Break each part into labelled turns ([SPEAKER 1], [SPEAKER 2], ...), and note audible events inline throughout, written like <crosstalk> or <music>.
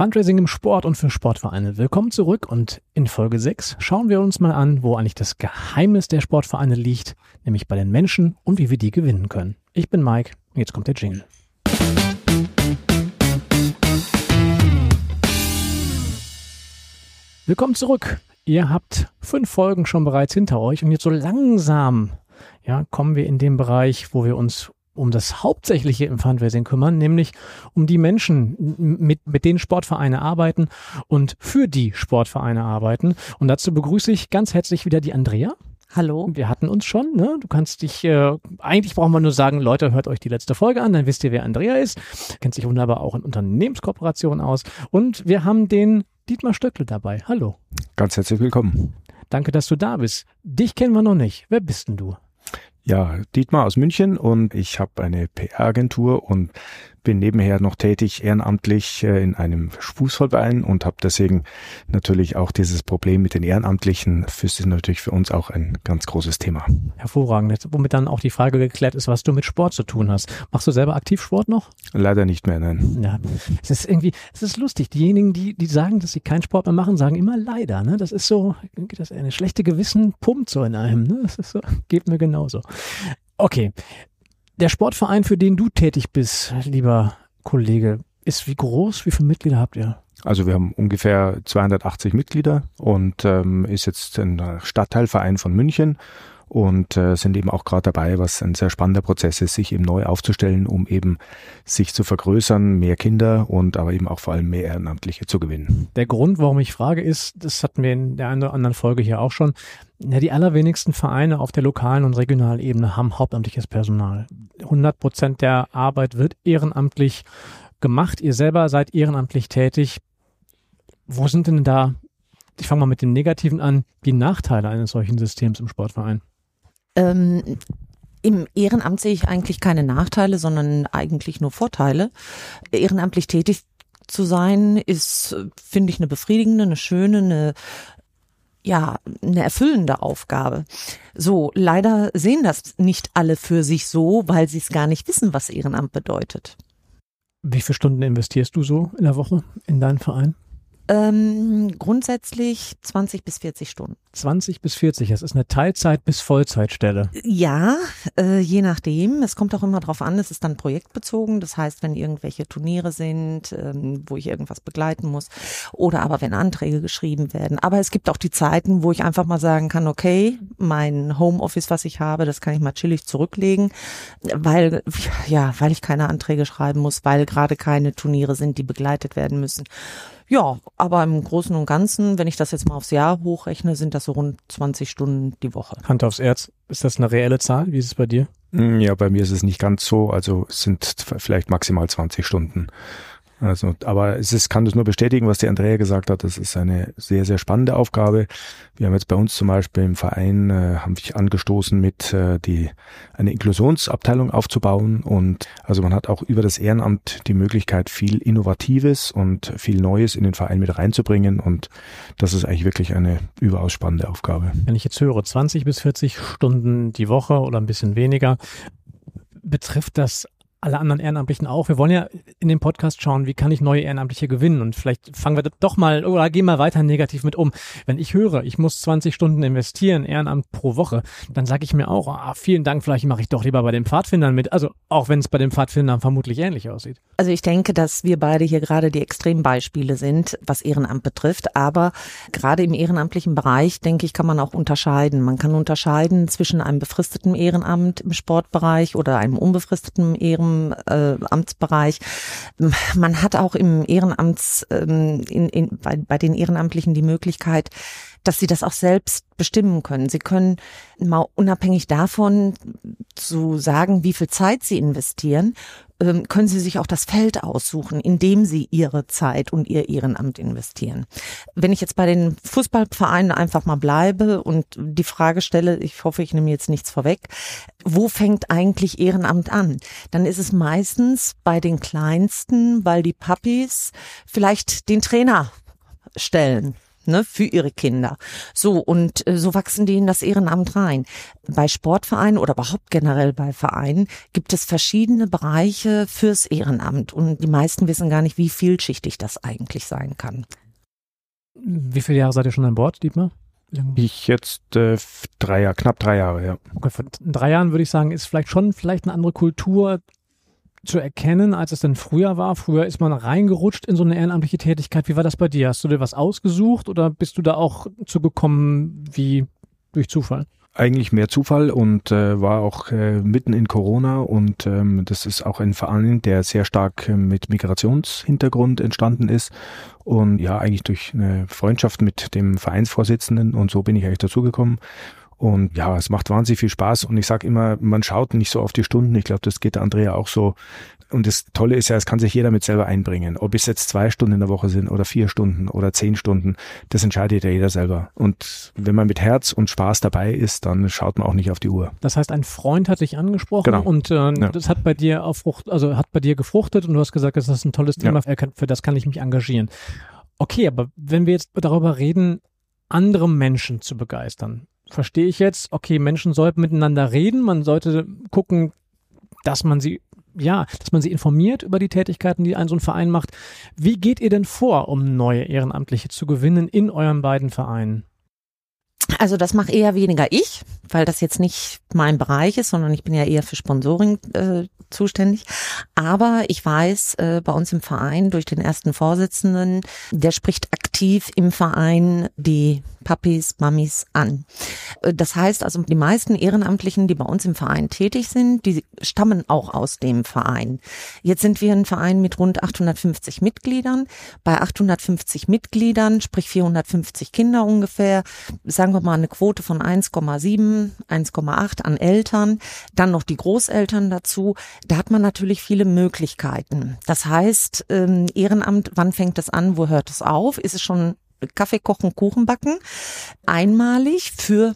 [SPEAKER 1] Fundraising im Sport und für Sportvereine. Willkommen zurück und in Folge 6 schauen wir uns mal an, wo eigentlich das Geheimnis der Sportvereine liegt, nämlich bei den Menschen und wie wir die gewinnen können. Ich bin Mike, jetzt kommt der Jingle. Willkommen zurück. Ihr habt fünf Folgen schon bereits hinter euch und jetzt so langsam ja, kommen wir in den Bereich, wo wir uns um das Hauptsächliche im Fundraising kümmern, nämlich um die Menschen, mit, mit denen Sportvereine arbeiten und für die Sportvereine arbeiten. Und dazu begrüße ich ganz herzlich wieder die Andrea.
[SPEAKER 2] Hallo.
[SPEAKER 1] Wir hatten uns schon, ne? Du kannst dich, äh, eigentlich brauchen wir nur sagen, Leute, hört euch die letzte Folge an, dann wisst ihr, wer Andrea ist. Kennt sich wunderbar auch in Unternehmenskooperationen aus. Und wir haben den Dietmar Stöckle dabei. Hallo.
[SPEAKER 3] Ganz herzlich willkommen.
[SPEAKER 1] Danke, dass du da bist. Dich kennen wir noch nicht. Wer bist denn du?
[SPEAKER 3] Ja, Dietmar aus München und ich habe eine PR-Agentur und bin nebenher noch tätig ehrenamtlich äh, in einem Fußballverein und habe deswegen natürlich auch dieses Problem mit den Ehrenamtlichen. Das ist natürlich für uns auch ein ganz großes Thema.
[SPEAKER 1] Hervorragend. Jetzt, womit dann auch die Frage geklärt ist, was du mit Sport zu tun hast. Machst du selber aktiv Sport noch?
[SPEAKER 3] Leider nicht mehr, nein.
[SPEAKER 1] Ja, es ist irgendwie, es ist lustig. Diejenigen, die, die sagen, dass sie keinen Sport mehr machen, sagen immer leider. Ne? Das ist so, das ist eine schlechte Gewissen pumpt so in einem. Ne? Das ist so, geht mir genauso. Okay, der Sportverein, für den du tätig bist, lieber Kollege, ist wie groß? Wie viele Mitglieder habt ihr?
[SPEAKER 3] Also wir haben ungefähr 280 Mitglieder und ähm, ist jetzt ein Stadtteilverein von München und äh, sind eben auch gerade dabei, was ein sehr spannender Prozess ist, sich eben neu aufzustellen, um eben sich zu vergrößern, mehr Kinder und aber eben auch vor allem mehr Ehrenamtliche zu gewinnen.
[SPEAKER 1] Der Grund, warum ich frage, ist, das hatten wir in der einen oder anderen Folge hier auch schon, ja, die allerwenigsten Vereine auf der lokalen und regionalen Ebene haben hauptamtliches Personal. 100 Prozent der Arbeit wird ehrenamtlich gemacht. Ihr selber seid ehrenamtlich tätig. Wo sind denn da, ich fange mal mit dem Negativen an, die Nachteile eines solchen Systems im Sportverein?
[SPEAKER 2] Ähm, Im Ehrenamt sehe ich eigentlich keine Nachteile, sondern eigentlich nur Vorteile. Ehrenamtlich tätig zu sein ist, finde ich, eine befriedigende, eine schöne, eine ja, eine erfüllende Aufgabe. So, leider sehen das nicht alle für sich so, weil sie es gar nicht wissen, was Ehrenamt bedeutet.
[SPEAKER 1] Wie viele Stunden investierst du so in der Woche in deinen Verein?
[SPEAKER 2] Ähm, grundsätzlich 20 bis 40 Stunden.
[SPEAKER 1] 20 bis 40, das ist eine Teilzeit- bis Vollzeitstelle.
[SPEAKER 2] Ja, äh, je nachdem. Es kommt auch immer drauf an, es ist dann projektbezogen. Das heißt, wenn irgendwelche Turniere sind, ähm, wo ich irgendwas begleiten muss oder aber wenn Anträge geschrieben werden. Aber es gibt auch die Zeiten, wo ich einfach mal sagen kann, okay, mein Homeoffice, was ich habe, das kann ich mal chillig zurücklegen, weil, ja, weil ich keine Anträge schreiben muss, weil gerade keine Turniere sind, die begleitet werden müssen. Ja, aber im Großen und Ganzen, wenn ich das jetzt mal aufs Jahr hochrechne, sind das so rund 20 Stunden die Woche.
[SPEAKER 1] Hand aufs Erz, ist das eine reelle Zahl? Wie ist es bei dir?
[SPEAKER 3] Mm, ja, bei mir ist es nicht ganz so. Also es sind vielleicht maximal 20 Stunden. Also, aber es ist, kann das nur bestätigen, was die Andrea gesagt hat. Das ist eine sehr, sehr spannende Aufgabe. Wir haben jetzt bei uns zum Beispiel im Verein, äh, haben wir angestoßen mit, äh, die, eine Inklusionsabteilung aufzubauen. Und also man hat auch über das Ehrenamt die Möglichkeit, viel Innovatives und viel Neues in den Verein mit reinzubringen. Und das ist eigentlich wirklich eine überaus spannende Aufgabe.
[SPEAKER 1] Wenn ich jetzt höre, 20 bis 40 Stunden die Woche oder ein bisschen weniger, betrifft das alle anderen Ehrenamtlichen auch. Wir wollen ja in dem Podcast schauen, wie kann ich neue Ehrenamtliche gewinnen und vielleicht fangen wir doch mal oder gehen mal weiter negativ mit um. Wenn ich höre, ich muss 20 Stunden investieren, Ehrenamt pro Woche, dann sage ich mir auch, ah, vielen Dank, vielleicht mache ich doch lieber bei den Pfadfindern mit. Also auch wenn es bei den Pfadfindern vermutlich ähnlich aussieht.
[SPEAKER 2] Also ich denke, dass wir beide hier gerade die Extrembeispiele sind, was Ehrenamt betrifft. Aber gerade im ehrenamtlichen Bereich, denke ich, kann man auch unterscheiden. Man kann unterscheiden zwischen einem befristeten Ehrenamt im Sportbereich oder einem unbefristeten Ehrenamt ihrem äh, Amtsbereich. Man hat auch im Ehrenamts, ähm, in, in, bei, bei den Ehrenamtlichen die Möglichkeit, dass sie das auch selbst bestimmen können. Sie können mal unabhängig davon zu sagen, wie viel Zeit sie investieren, können sie sich auch das Feld aussuchen, in dem sie ihre Zeit und ihr Ehrenamt investieren. Wenn ich jetzt bei den Fußballvereinen einfach mal bleibe und die Frage stelle, ich hoffe, ich nehme jetzt nichts vorweg, wo fängt eigentlich Ehrenamt an? Dann ist es meistens bei den Kleinsten, weil die Puppies vielleicht den Trainer stellen ne, für ihre Kinder. So, und äh, so wachsen die in das Ehrenamt rein. Bei Sportvereinen oder überhaupt generell bei Vereinen gibt es verschiedene Bereiche fürs Ehrenamt und die meisten wissen gar nicht, wie vielschichtig das eigentlich sein kann.
[SPEAKER 1] Wie viele Jahre seid ihr schon an Bord, Dietmar?
[SPEAKER 3] Ich jetzt äh, drei Jahre, knapp drei Jahre, ja.
[SPEAKER 1] Okay, vor drei Jahren würde ich sagen, ist vielleicht schon vielleicht eine andere Kultur zu erkennen, als es denn früher war. Früher ist man reingerutscht in so eine ehrenamtliche Tätigkeit. Wie war das bei dir? Hast du dir was ausgesucht oder bist du da auch zugekommen wie durch Zufall?
[SPEAKER 3] Eigentlich mehr Zufall und äh, war auch äh, mitten in Corona und ähm, das ist auch ein Verein, der sehr stark äh, mit Migrationshintergrund entstanden ist und ja, eigentlich durch eine Freundschaft mit dem Vereinsvorsitzenden und so bin ich eigentlich dazugekommen und ja, es macht wahnsinnig viel Spaß. Und ich sage immer, man schaut nicht so auf die Stunden. Ich glaube, das geht Andrea auch so. Und das Tolle ist ja, es kann sich jeder mit selber einbringen. Ob es jetzt zwei Stunden in der Woche sind oder vier Stunden oder zehn Stunden, das entscheidet ja jeder selber. Und wenn man mit Herz und Spaß dabei ist, dann schaut man auch nicht auf die Uhr.
[SPEAKER 1] Das heißt, ein Freund hat dich angesprochen
[SPEAKER 3] Genau.
[SPEAKER 1] und äh,
[SPEAKER 3] Ja.
[SPEAKER 1] das hat bei dir auf Frucht, also hat bei dir gefruchtet und du hast gesagt, das ist ein tolles Thema, für für das kann ich mich engagieren. Okay, aber wenn wir jetzt darüber reden, andere Menschen zu begeistern, verstehe ich jetzt, okay, Menschen sollten miteinander reden, man sollte gucken, dass man sie ja, dass man sie informiert über die Tätigkeiten, die ein so ein Verein macht. Wie geht ihr denn vor, um neue Ehrenamtliche zu gewinnen in euren beiden Vereinen?
[SPEAKER 2] Also das mache eher weniger ich, weil das jetzt nicht mein Bereich ist, sondern ich bin ja eher für Sponsoring äh, zuständig. Aber ich weiß, äh, bei uns im Verein durch den ersten Vorsitzenden, der spricht aktiv im Verein die Papis, Mamis an. Äh, Das heißt also, die meisten Ehrenamtlichen, die bei uns im Verein tätig sind, die stammen auch aus dem Verein. Jetzt sind wir ein Verein mit rund 850 Mitgliedern. Bei 850 Mitgliedern, sprich 450 Kinder ungefähr, sagen wir mal eine Quote von 1,7, 1,8 an Eltern, dann noch die Großeltern dazu. Da hat man natürlich viele Möglichkeiten. Das heißt, ähm, Ehrenamt, wann fängt es an, wo hört es auf? Ist es schon Kaffee kochen, Kuchen backen? Einmalig für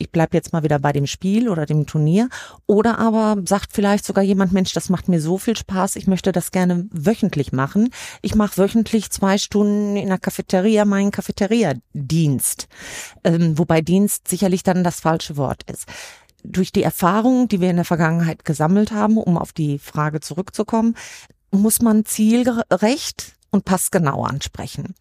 [SPEAKER 2] ich bleib jetzt mal wieder bei dem Spiel oder dem Turnier. Oder aber sagt vielleicht sogar jemand, Mensch, das macht mir so viel Spaß, ich möchte das gerne wöchentlich machen. Ich mache wöchentlich zwei Stunden in der Cafeteria meinen Cafeteria-Dienst. Ähm, wobei Dienst sicherlich dann das falsche Wort ist. Durch die Erfahrungen, die wir in der Vergangenheit gesammelt haben, um auf die Frage zurückzukommen, muss man zielgerecht und passgenau ansprechen.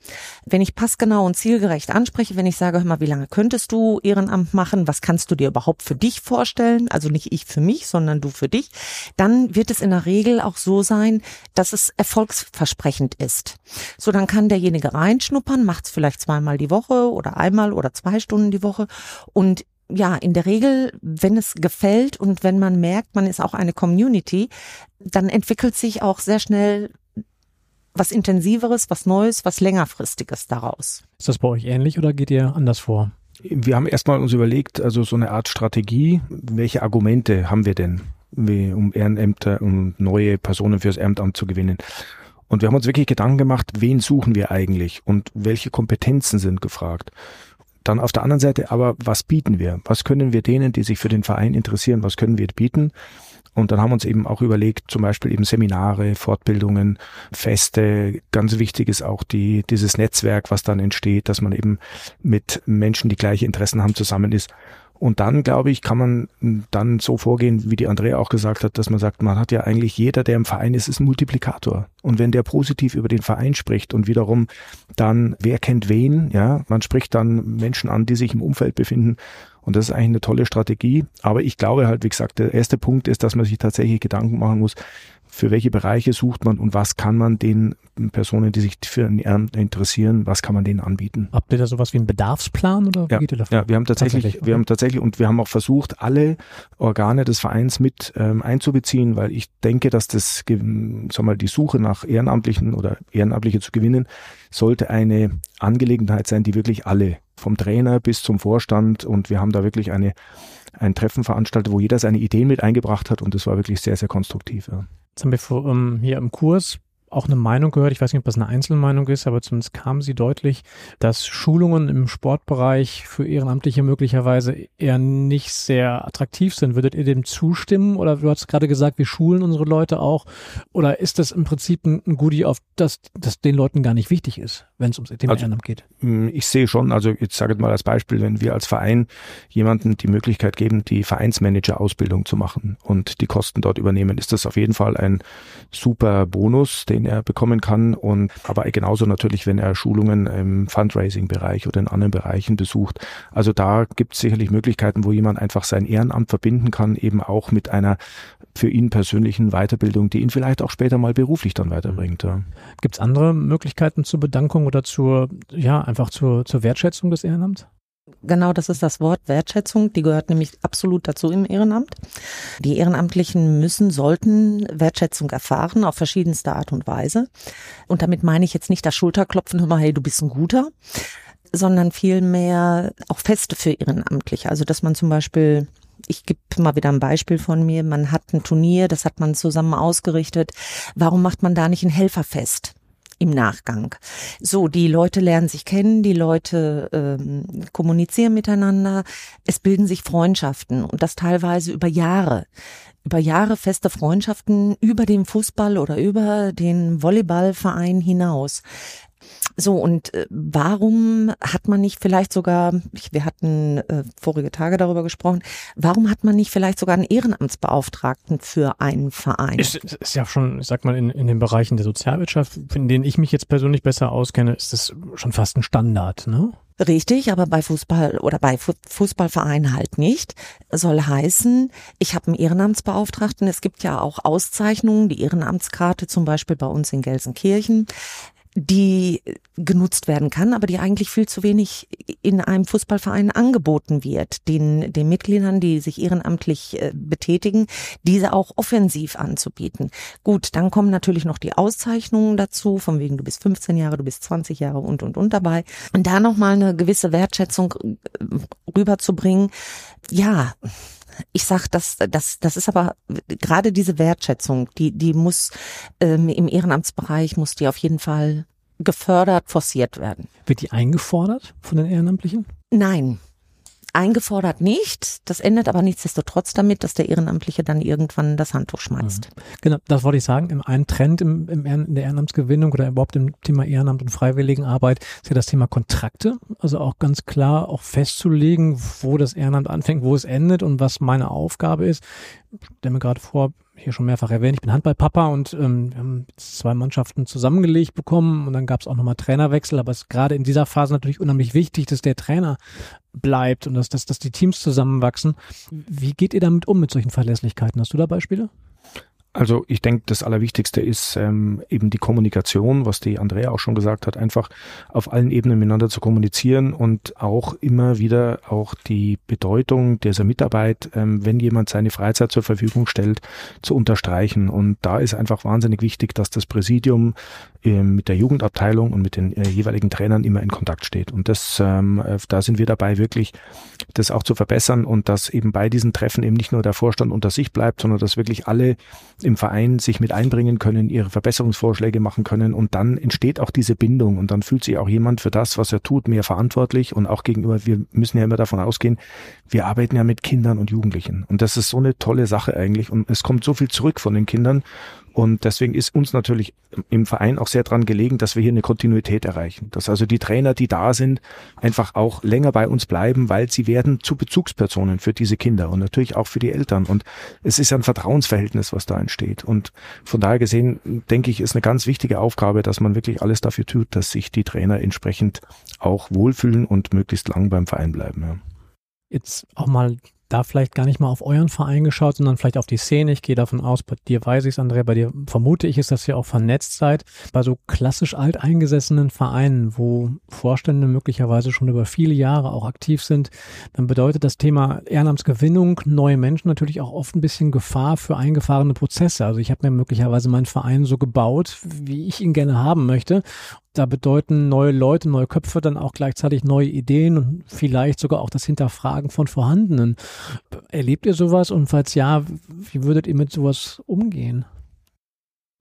[SPEAKER 2] Wenn ich passgenau und zielgerecht anspreche, wenn ich sage, hör mal, wie lange könntest du Ehrenamt machen, was kannst du dir überhaupt für dich vorstellen, also nicht ich für mich, sondern du für dich, dann wird es in der Regel auch so sein, dass es erfolgsversprechend ist. So, dann kann derjenige reinschnuppern, macht es vielleicht zweimal die Woche oder einmal oder zwei Stunden die Woche und ja, in der Regel, wenn es gefällt und wenn man merkt, man ist auch eine Community, dann entwickelt sich auch sehr schnell was Intensiveres, was Neues, was längerfristiges daraus.
[SPEAKER 1] Ist das bei euch ähnlich oder geht ihr anders vor?
[SPEAKER 3] Wir haben erstmal uns überlegt, also so eine Art Strategie, welche Argumente haben wir denn, wie- um Ehrenämter und neue Personen fürs Ehrenamt zu gewinnen. Und wir haben uns wirklich Gedanken gemacht, wen suchen wir eigentlich und welche Kompetenzen sind gefragt. Dann auf der anderen Seite aber, was bieten wir? Was können wir denen, die sich für den Verein interessieren, was können wir bieten? Und dann haben wir uns eben auch überlegt, zum Beispiel eben Seminare, Fortbildungen, Feste. Ganz wichtig ist auch die, dieses Netzwerk, was dann entsteht, dass man eben mit Menschen, die gleiche Interessen haben, zusammen ist. Und dann, glaube ich, kann man dann so vorgehen, wie die Andrea auch gesagt hat, dass man sagt, man hat ja eigentlich jeder, der im Verein ist, ist ein Multiplikator. Und wenn der positiv über den Verein spricht und wiederum dann, wer kennt wen, ja, man spricht dann Menschen an, die sich im Umfeld befinden. Und das ist eigentlich eine tolle Strategie. Aber ich glaube halt, wie gesagt, der erste Punkt ist, dass man sich tatsächlich Gedanken machen muss, für welche Bereiche sucht man und was kann man den Personen, die sich für ein Ehrenamt interessieren, was kann man denen anbieten?
[SPEAKER 1] Habt ihr da sowas wie einen Bedarfsplan oder
[SPEAKER 3] Ja,
[SPEAKER 1] geht ihr davor?
[SPEAKER 3] ja, wir haben tatsächlich,
[SPEAKER 1] Tatsächlich,
[SPEAKER 3] wir haben tatsächlich und wir haben auch versucht, alle Organe des Vereins mit ähm, einzubeziehen, weil ich denke, dass das, sag mal, die Suche nach Ehrenamtlichen oder Ehrenamtliche zu gewinnen, sollte eine Angelegenheit sein, die wirklich alle, vom Trainer bis zum Vorstand und wir haben da wirklich eine ein Treffen veranstaltet, wo jeder seine Ideen mit eingebracht hat und das war wirklich sehr, sehr konstruktiv. Ja.
[SPEAKER 1] Jetzt haben wir vor, ähm, hier im Kurs auch eine Meinung gehört, ich weiß nicht, ob das eine Einzelmeinung ist, aber zumindest kam sie deutlich, dass Schulungen im Sportbereich für Ehrenamtliche möglicherweise eher nicht sehr attraktiv sind. Würdet ihr dem zustimmen oder du hast gerade gesagt, wir schulen unsere Leute auch oder ist das im Prinzip ein Goodie, auf das, das den Leuten gar nicht wichtig ist, wenn es ums Thema also, Ehrenamt geht?
[SPEAKER 3] Hm, ich sehe schon, also jetzt sage ich mal als Beispiel, wenn wir als Verein jemanden die Möglichkeit geben, die Vereinsmanager-Ausbildung zu machen und die Kosten dort übernehmen, ist das auf jeden Fall ein super Bonus, den er bekommen kann. Und aber genauso natürlich, wenn er Schulungen im Fundraising-Bereich oder in anderen Bereichen besucht. Also da gibt es sicherlich Möglichkeiten, wo jemand einfach sein Ehrenamt verbinden kann, eben auch mit einer für ihn persönlichen Weiterbildung, die ihn vielleicht auch später mal beruflich dann weiterbringt. Ja.
[SPEAKER 1] Gibt es andere Möglichkeiten zur Bedankung oder zur, ja, einfach zur, zur Wertschätzung des Ehrenamts?
[SPEAKER 2] Genau, das ist das Wort Wertschätzung. Die gehört nämlich absolut dazu im Ehrenamt. Die Ehrenamtlichen müssen, sollten Wertschätzung erfahren auf verschiedenste Art und Weise. Und damit meine ich jetzt nicht das Schulterklopfen, hör mal, hey, du bist ein Guter, sondern vielmehr auch Feste für Ehrenamtliche. Also, dass man zum Beispiel ich gebe mal wieder ein Beispiel von mir. Man hat ein Turnier, das hat man zusammen ausgerichtet. Warum macht man da nicht ein Helferfest? Im Nachgang. So, die Leute lernen sich kennen, die Leute ähm, kommunizieren miteinander, es bilden sich Freundschaften und das teilweise über Jahre. Über Jahre feste Freundschaften über den Fußball oder über den Volleyballverein hinaus. So, und äh, warum hat man nicht vielleicht sogar, wir hatten äh, vorige Tage darüber gesprochen, warum hat man nicht vielleicht sogar einen Ehrenamtsbeauftragten für einen Verein?
[SPEAKER 1] Ist, ist ja schon, ich sag mal, in, in den Bereichen der Sozialwirtschaft, in denen ich mich jetzt persönlich besser auskenne, ist das schon fast ein Standard, ne?
[SPEAKER 2] Richtig, aber bei Fußball oder bei Fußballvereinen halt nicht. Soll heißen, ich habe einen Ehrenamtsbeauftragten. Es gibt ja auch Auszeichnungen, die Ehrenamtskarte zum Beispiel bei uns in Gelsenkirchen die genutzt werden kann, aber die eigentlich viel zu wenig in einem Fußballverein angeboten wird, den, den Mitgliedern, die sich ehrenamtlich äh, betätigen, diese auch offensiv anzubieten. Gut, dann kommen natürlich noch die Auszeichnungen dazu, von wegen du bist 15 Jahre, du bist 20 Jahre und und und dabei. Und da nochmal eine gewisse Wertschätzung äh, rüberzubringen, ja, ich sag, das, das, das ist aber gerade diese Wertschätzung, die, die muss ähm, im Ehrenamtsbereich muss die auf jeden Fall gefördert, forciert werden.
[SPEAKER 1] Wird die eingefordert von den Ehrenamtlichen?
[SPEAKER 2] Nein, eingefordert nicht. Das endet aber nichtsdestotrotz damit, dass der Ehrenamtliche dann irgendwann das Handtuch schmeißt.
[SPEAKER 1] Mhm. Genau, das wollte ich sagen. Ein Trend im, im, in der Ehrenamtsgewinnung oder überhaupt im Thema Ehrenamt und Freiwilligenarbeit ist ja das Thema Kontrakte. Also auch ganz klar auch festzulegen, wo das Ehrenamt anfängt, wo es endet und was meine Aufgabe ist. Ich stelle mir gerade vor, hier schon mehrfach erwähnt, ich bin Handballpapa und ähm, wir haben zwei Mannschaften zusammengelegt bekommen und dann gab es auch nochmal Trainerwechsel, aber es ist gerade in dieser Phase natürlich unheimlich wichtig, dass der Trainer bleibt und dass, dass, dass die Teams zusammenwachsen. Wie geht ihr damit um mit solchen Verlässlichkeiten? Hast du da Beispiele?
[SPEAKER 3] Also ich denke, das Allerwichtigste ist ähm, eben die Kommunikation, was die Andrea auch schon gesagt hat, einfach auf allen Ebenen miteinander zu kommunizieren und auch immer wieder auch die Bedeutung dieser Mitarbeit, ähm, wenn jemand seine Freizeit zur Verfügung stellt, zu unterstreichen. Und da ist einfach wahnsinnig wichtig, dass das Präsidium mit der Jugendabteilung und mit den äh, jeweiligen Trainern immer in Kontakt steht. Und das, ähm, äh, da sind wir dabei, wirklich das auch zu verbessern und dass eben bei diesen Treffen eben nicht nur der Vorstand unter sich bleibt, sondern dass wirklich alle im Verein sich mit einbringen können, ihre Verbesserungsvorschläge machen können. Und dann entsteht auch diese Bindung und dann fühlt sich auch jemand für das, was er tut, mehr verantwortlich. Und auch gegenüber, wir müssen ja immer davon ausgehen, wir arbeiten ja mit Kindern und Jugendlichen. Und das ist so eine tolle Sache eigentlich. Und es kommt so viel zurück von den Kindern und deswegen ist uns natürlich im Verein auch sehr dran gelegen, dass wir hier eine Kontinuität erreichen. Dass also die Trainer, die da sind, einfach auch länger bei uns bleiben, weil sie werden zu Bezugspersonen für diese Kinder und natürlich auch für die Eltern. Und es ist ein Vertrauensverhältnis, was da entsteht. Und von daher gesehen, denke ich, ist eine ganz wichtige Aufgabe, dass man wirklich alles dafür tut, dass sich die Trainer entsprechend auch wohlfühlen und möglichst lang beim Verein bleiben. Ja.
[SPEAKER 1] Jetzt auch mal da vielleicht gar nicht mal auf euren Verein geschaut, sondern vielleicht auf die Szene. Ich gehe davon aus, bei dir weiß ich es, Andrea, bei dir vermute ich es, dass ihr auch vernetzt seid. Bei so klassisch alteingesessenen Vereinen, wo Vorstände möglicherweise schon über viele Jahre auch aktiv sind, dann bedeutet das Thema Ehrenamtsgewinnung, neue Menschen natürlich auch oft ein bisschen Gefahr für eingefahrene Prozesse. Also ich habe mir möglicherweise meinen Verein so gebaut, wie ich ihn gerne haben möchte da bedeuten neue Leute, neue Köpfe dann auch gleichzeitig neue Ideen und vielleicht sogar auch das Hinterfragen von vorhandenen. Erlebt ihr sowas und falls ja, wie würdet ihr mit sowas umgehen?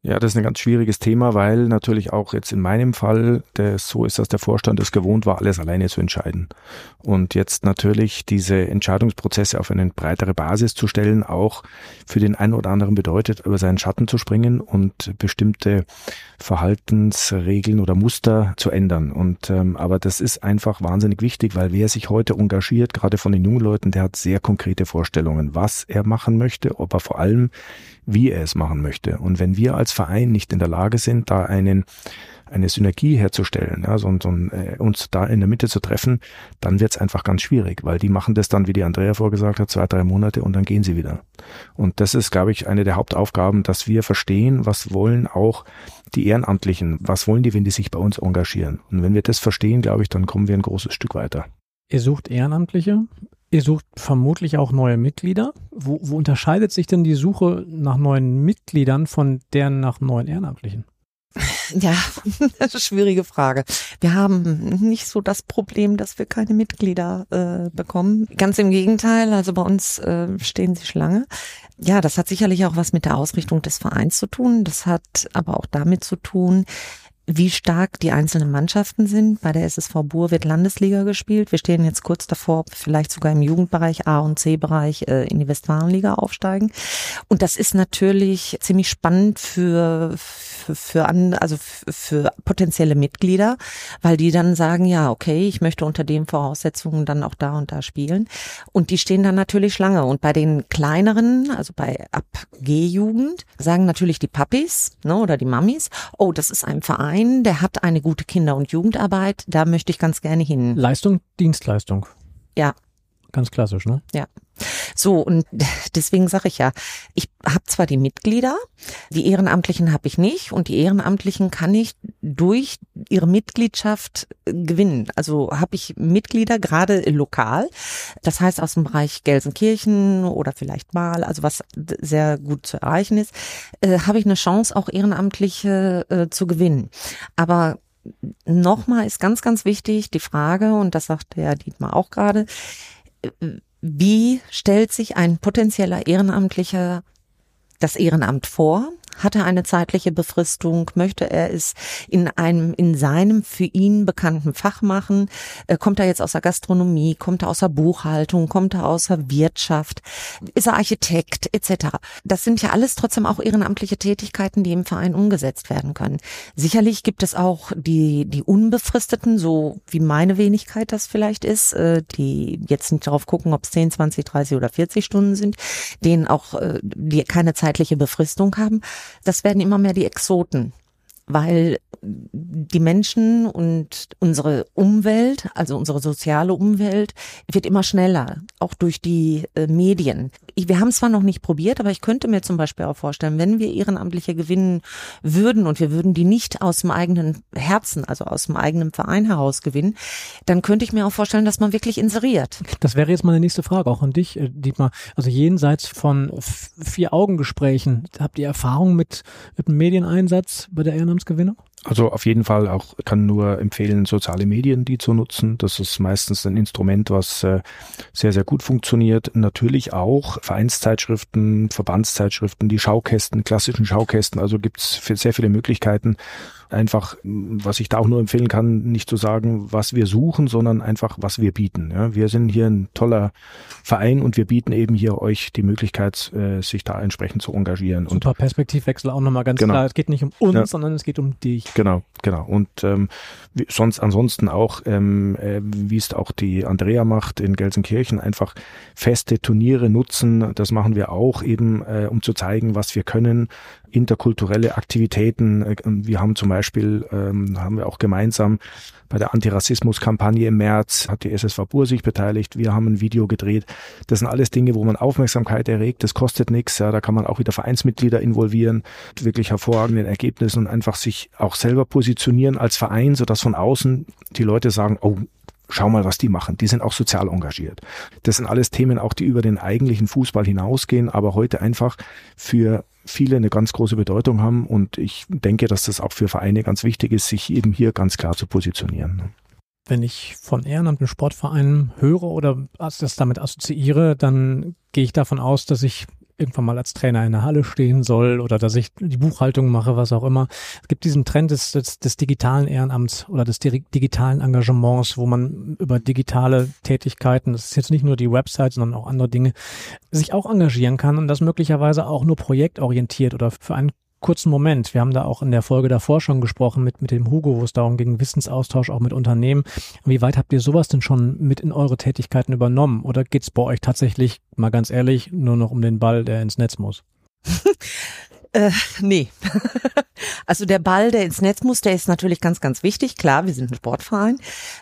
[SPEAKER 3] Ja, das ist ein ganz schwieriges Thema, weil natürlich auch jetzt in meinem Fall der, so ist, dass der Vorstand es gewohnt war, alles alleine zu entscheiden. Und jetzt natürlich diese Entscheidungsprozesse auf eine breitere Basis zu stellen, auch für den einen oder anderen bedeutet, über seinen Schatten zu springen und bestimmte Verhaltensregeln oder Muster zu ändern. Und ähm, aber das ist einfach wahnsinnig wichtig, weil wer sich heute engagiert, gerade von den jungen Leuten, der hat sehr konkrete Vorstellungen, was er machen möchte, ob er vor allem wie er es machen möchte. Und wenn wir als Verein nicht in der Lage sind, da einen eine Synergie herzustellen, ja, so, so, äh, uns da in der Mitte zu treffen, dann wird es einfach ganz schwierig, weil die machen das dann, wie die Andrea vorgesagt hat, zwei, drei Monate und dann gehen sie wieder. Und das ist, glaube ich, eine der Hauptaufgaben, dass wir verstehen, was wollen auch die Ehrenamtlichen, was wollen die, wenn die sich bei uns engagieren. Und wenn wir das verstehen, glaube ich, dann kommen wir ein großes Stück weiter.
[SPEAKER 1] Ihr sucht Ehrenamtliche. Ihr sucht vermutlich auch neue Mitglieder. Wo, wo unterscheidet sich denn die Suche nach neuen Mitgliedern von der nach neuen Ehrenamtlichen? <laughs>
[SPEAKER 2] Ja, das ist eine schwierige Frage. Wir haben nicht so das Problem, dass wir keine Mitglieder äh, bekommen. Ganz im Gegenteil, also bei uns äh, stehen sie Schlange. Ja, das hat sicherlich auch was mit der Ausrichtung des Vereins zu tun. Das hat aber auch damit zu tun, wie stark die einzelnen Mannschaften sind. Bei der SSV Bur wird Landesliga gespielt. Wir stehen jetzt kurz davor, vielleicht sogar im Jugendbereich A und C-Bereich äh, in die Westfalenliga aufsteigen. Und das ist natürlich ziemlich spannend für, für, für, an, also für potenzielle Mitglieder, weil die dann sagen, ja, okay, ich möchte unter den Voraussetzungen dann auch da und da spielen. Und die stehen dann natürlich Schlange. Und bei den kleineren, also bei ab G-Jugend, sagen natürlich die Papis ne, oder die Mamis, oh, das ist ein Verein, Verein, der hat eine gute Kinder- und Jugendarbeit, da möchte ich ganz gerne hin.
[SPEAKER 1] Leistung, Dienstleistung.
[SPEAKER 2] Ja.
[SPEAKER 1] Ganz klassisch, ne?
[SPEAKER 2] Ja. So, und <laughs> deswegen sage ich ja, ich habe zwar die Mitglieder, die Ehrenamtlichen habe ich nicht und die Ehrenamtlichen kann ich durch ihre Mitgliedschaft gewinnen. Also habe ich Mitglieder gerade lokal, das heißt aus dem Bereich Gelsenkirchen oder vielleicht mal, also was sehr gut zu erreichen ist, äh, habe ich eine Chance, auch Ehrenamtliche äh, zu gewinnen. Aber nochmal ist ganz, ganz wichtig die Frage, und das sagt der Dietmar auch gerade, wie stellt sich ein potenzieller Ehrenamtlicher das Ehrenamt vor? Hat er eine zeitliche Befristung? Möchte er es in einem, in seinem für ihn bekannten Fach machen? Äh, kommt er jetzt aus der Gastronomie? Kommt er aus der Buchhaltung? Kommt er aus der Wirtschaft? Ist er Architekt etc.? Das sind ja alles trotzdem auch ehrenamtliche Tätigkeiten, die im Verein umgesetzt werden können. Sicherlich gibt es auch die, die Unbefristeten, so wie meine Wenigkeit das vielleicht ist, äh, die jetzt nicht darauf gucken, ob es 10, 20, 30 oder 40 Stunden sind, denen auch, äh, die keine zeitliche Befristung haben das werden immer mehr die Exoten, weil die Menschen und unsere Umwelt, also unsere soziale Umwelt, wird immer schneller, auch durch die äh, Medien. Wir haben zwar noch nicht probiert, aber ich könnte mir zum Beispiel auch vorstellen, wenn wir Ehrenamtliche gewinnen würden und wir würden die nicht aus dem eigenen Herzen, also aus dem eigenen Verein heraus gewinnen, dann könnte ich mir auch vorstellen, dass man wirklich inseriert.
[SPEAKER 1] Das wäre jetzt meine nächste Frage auch an dich, äh, Dietmar. Also jenseits von vier Augengesprächen, habt ihr Erfahrung mit, mit dem Medieneinsatz bei der Ehrenamtsgewinnung?
[SPEAKER 3] Also auf jeden Fall auch kann nur empfehlen, soziale Medien die zu nutzen. Das ist meistens ein Instrument, was äh, sehr, sehr gut funktioniert. Natürlich auch Vereinszeitschriften, Verbandszeitschriften, die Schaukästen, klassischen Schaukästen. Also gibt es sehr viele Möglichkeiten, einfach, was ich da auch nur empfehlen kann, nicht zu sagen, was wir suchen, sondern einfach, was wir bieten. Ja, wir sind hier ein toller Verein und wir bieten eben hier euch die Möglichkeit, äh, sich da entsprechend zu engagieren.
[SPEAKER 1] Super
[SPEAKER 3] und,
[SPEAKER 1] Perspektivwechsel auch nochmal ganz genau. klar. Es geht nicht um uns, ja. sondern es geht um dich.
[SPEAKER 3] Genau, genau. Und ähm, sonst ansonsten auch, ähm, äh, wie es auch die Andrea macht in Gelsenkirchen, einfach feste Turniere nutzen. Das machen wir auch eben, äh, um zu zeigen, was wir können interkulturelle Aktivitäten. Äh, wir haben zum Beispiel, ähm, haben wir auch gemeinsam bei der Antirassismus-Kampagne im März, hat die SSV Bur sich beteiligt. Wir haben ein Video gedreht. Das sind alles Dinge, wo man Aufmerksamkeit erregt. Das kostet nichts. Ja, da kann man auch wieder Vereinsmitglieder involvieren, wirklich hervorragenden Ergebnissen und einfach sich auch selber positionieren als Verein, sodass von außen die Leute sagen, oh, schau mal, was die machen. Die sind auch sozial engagiert. Das sind alles Themen auch, die über den eigentlichen Fußball hinausgehen, aber heute einfach für viele eine ganz große Bedeutung haben. Und ich denke, dass das auch für Vereine ganz wichtig ist, sich eben hier ganz klar zu positionieren.
[SPEAKER 1] Wenn ich von Ehrenamt und Sportvereinen höre oder das damit assoziiere, dann gehe ich davon aus, dass ich irgendwann mal als Trainer in der Halle stehen soll oder dass ich die Buchhaltung mache, was auch immer. Es gibt diesen Trend des, des, des digitalen Ehrenamts oder des digitalen Engagements, wo man über digitale Tätigkeiten, das ist jetzt nicht nur die Website, sondern auch andere Dinge, sich auch engagieren kann und das möglicherweise auch nur projektorientiert oder für einen kurzen Moment. Wir haben da auch in der Folge davor schon gesprochen mit, mit dem Hugo, wo es darum ging, Wissensaustausch auch mit Unternehmen. Wie weit habt ihr sowas denn schon mit in eure Tätigkeiten übernommen? Oder geht's bei euch tatsächlich, mal ganz ehrlich, nur noch um den Ball, der ins Netz muss? <laughs>
[SPEAKER 2] Äh, nee. <laughs> also der Ball, der ins Netz muss, der ist natürlich ganz, ganz wichtig. Klar, wir sind ein Sportverein.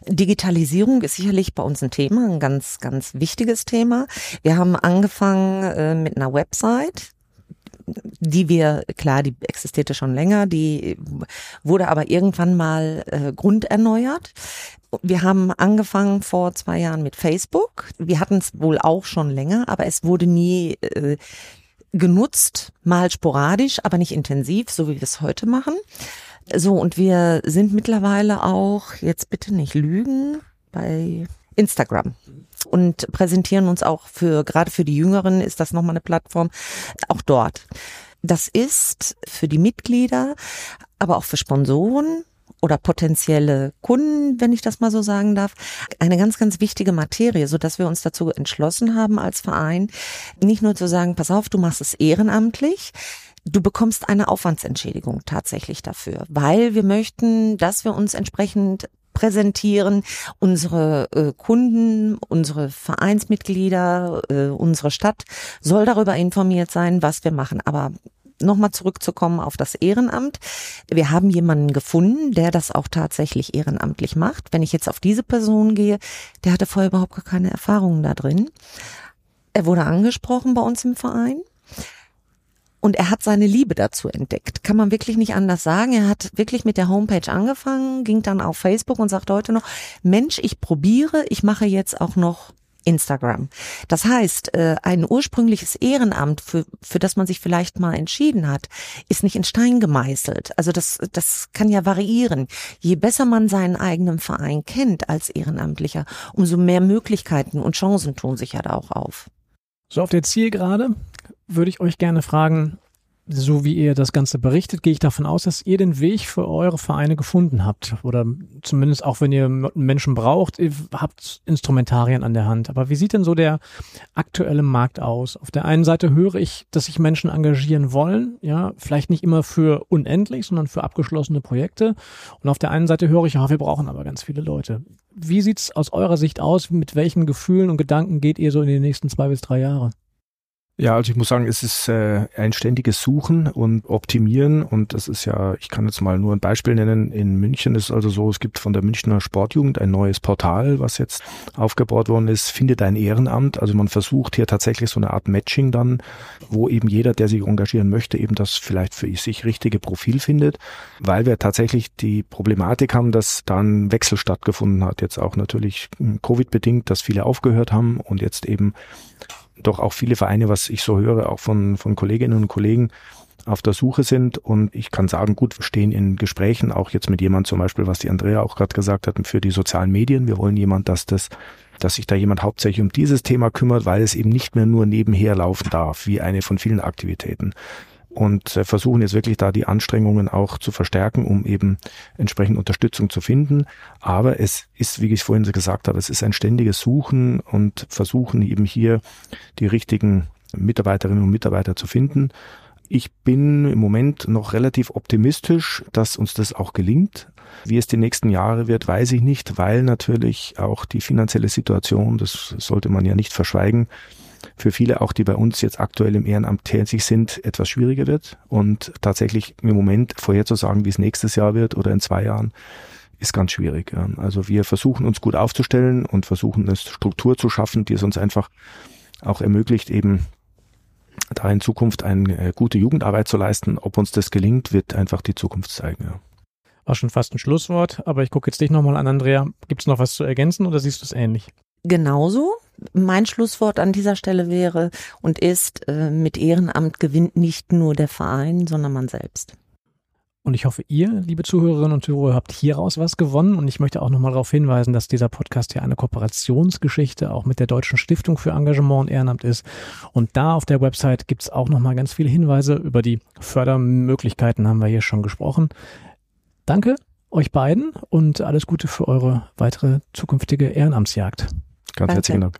[SPEAKER 2] Digitalisierung ist sicherlich bei uns ein Thema, ein ganz, ganz wichtiges Thema. Wir haben angefangen äh, mit einer Website die wir, klar, die existierte schon länger, die wurde aber irgendwann mal äh, grunderneuert. Wir haben angefangen vor zwei Jahren mit Facebook. Wir hatten es wohl auch schon länger, aber es wurde nie äh, genutzt, mal sporadisch, aber nicht intensiv, so wie wir es heute machen. So, und wir sind mittlerweile auch, jetzt bitte nicht lügen, bei Instagram und präsentieren uns auch für, gerade für die Jüngeren ist das nochmal eine Plattform, auch dort. Das ist für die Mitglieder, aber auch für Sponsoren oder potenzielle Kunden, wenn ich das mal so sagen darf, eine ganz, ganz wichtige Materie, so dass wir uns dazu entschlossen haben als Verein, nicht nur zu sagen, pass auf, du machst es ehrenamtlich, Du bekommst eine Aufwandsentschädigung tatsächlich dafür, weil wir möchten, dass wir uns entsprechend präsentieren, unsere äh, Kunden, unsere Vereinsmitglieder, äh, unsere Stadt soll darüber informiert sein, was wir machen. Aber nochmal zurückzukommen auf das Ehrenamt. Wir haben jemanden gefunden, der das auch tatsächlich ehrenamtlich macht. Wenn ich jetzt auf diese Person gehe, der hatte vorher überhaupt gar keine Erfahrungen da drin. Er wurde angesprochen bei uns im Verein. Und er hat seine Liebe dazu entdeckt. Kann man wirklich nicht anders sagen. Er hat wirklich mit der Homepage angefangen, ging dann auf Facebook und sagt heute noch, Mensch, ich probiere, ich mache jetzt auch noch Instagram. Das heißt, äh, ein ursprüngliches Ehrenamt, für, für das man sich vielleicht mal entschieden hat, ist nicht in Stein gemeißelt. Also das, das kann ja variieren. Je besser man seinen eigenen Verein kennt als Ehrenamtlicher, umso mehr Möglichkeiten und Chancen tun sich ja da auch auf.
[SPEAKER 1] So auf der Zielgerade würde ich euch gerne fragen, so wie ihr das Ganze berichtet, gehe ich davon aus, dass ihr den Weg für eure Vereine gefunden habt. Oder zumindest auch wenn ihr Menschen braucht, ihr habt Instrumentarien an der Hand. Aber wie sieht denn so der aktuelle Markt aus? Auf der einen Seite höre ich, dass sich Menschen engagieren wollen, ja, vielleicht nicht immer für unendlich, sondern für abgeschlossene Projekte. Und auf der einen Seite höre ich, ja, wir brauchen aber ganz viele Leute. Wie sieht's aus eurer Sicht aus? Mit welchen Gefühlen und Gedanken geht ihr so in die nächsten zwei bis drei Jahre?
[SPEAKER 3] Ja, also ich muss sagen, es ist äh, ein ständiges Suchen und Optimieren und das ist ja, ich kann jetzt mal nur ein Beispiel nennen. In München ist also so, es gibt von der Münchner Sportjugend ein neues Portal, was jetzt aufgebaut worden ist, findet ein Ehrenamt. Also man versucht hier tatsächlich so eine Art Matching dann, wo eben jeder, der sich engagieren möchte, eben das vielleicht für sich richtige Profil findet, weil wir tatsächlich die Problematik haben, dass da ein Wechsel stattgefunden hat. Jetzt auch natürlich hm, Covid-bedingt, dass viele aufgehört haben und jetzt eben doch auch viele Vereine, was ich so höre, auch von, von Kolleginnen und Kollegen, auf der Suche sind. Und ich kann sagen, gut, wir stehen in Gesprächen, auch jetzt mit jemand zum Beispiel, was die Andrea auch gerade gesagt hat, für die sozialen Medien. Wir wollen jemand, dass das dass sich da jemand hauptsächlich um dieses Thema kümmert, weil es eben nicht mehr nur nebenher laufen darf, wie eine von vielen Aktivitäten und äh, versuchen jetzt wirklich da die Anstrengungen auch zu verstärken, um eben entsprechend Unterstützung zu finden. Aber es ist, wie ich vorhin gesagt habe, es ist ein ständiges Suchen und Versuchen eben hier die richtigen Mitarbeiterinnen und Mitarbeiter zu finden. Ich bin im Moment noch relativ optimistisch, dass uns das auch gelingt. Wie es die nächsten Jahre wird, weiß ich nicht, weil natürlich auch die finanzielle Situation, das sollte man ja nicht verschweigen, für viele auch, die bei uns jetzt aktuell im Ehrenamt tätig sind, etwas schwieriger wird. Und tatsächlich im Moment vorherzusagen, wie es nächstes Jahr wird oder in zwei Jahren, ist ganz schwierig. Also wir versuchen uns gut aufzustellen und versuchen eine Struktur zu schaffen, die es uns einfach auch ermöglicht, eben da in Zukunft eine äh, gute Jugendarbeit zu leisten. Ob uns das gelingt, wird einfach die Zukunft zeigen. Ja.
[SPEAKER 1] War schon fast ein Schlusswort, aber ich gucke jetzt dich nochmal an, Andrea. Gibt es noch was zu ergänzen oder siehst du es ähnlich?
[SPEAKER 2] Genauso. Mein Schlusswort an dieser Stelle wäre und ist, äh, mit Ehrenamt gewinnt nicht nur der Verein, sondern man selbst.
[SPEAKER 1] Und ich hoffe, ihr, liebe Zuhörerinnen und Zuhörer, habt hieraus was gewonnen. Und ich möchte auch nochmal darauf hinweisen, dass dieser Podcast ja eine Kooperationsgeschichte auch mit der Deutschen Stiftung für Engagement und Ehrenamt ist. Und da auf der Website gibt's auch nochmal ganz viele Hinweise über die Fördermöglichkeiten, haben wir hier schon gesprochen. Danke euch beiden und alles Gute für eure weitere zukünftige Ehrenamtsjagd.
[SPEAKER 3] Ganz
[SPEAKER 2] Danke.
[SPEAKER 3] herzlichen Dank.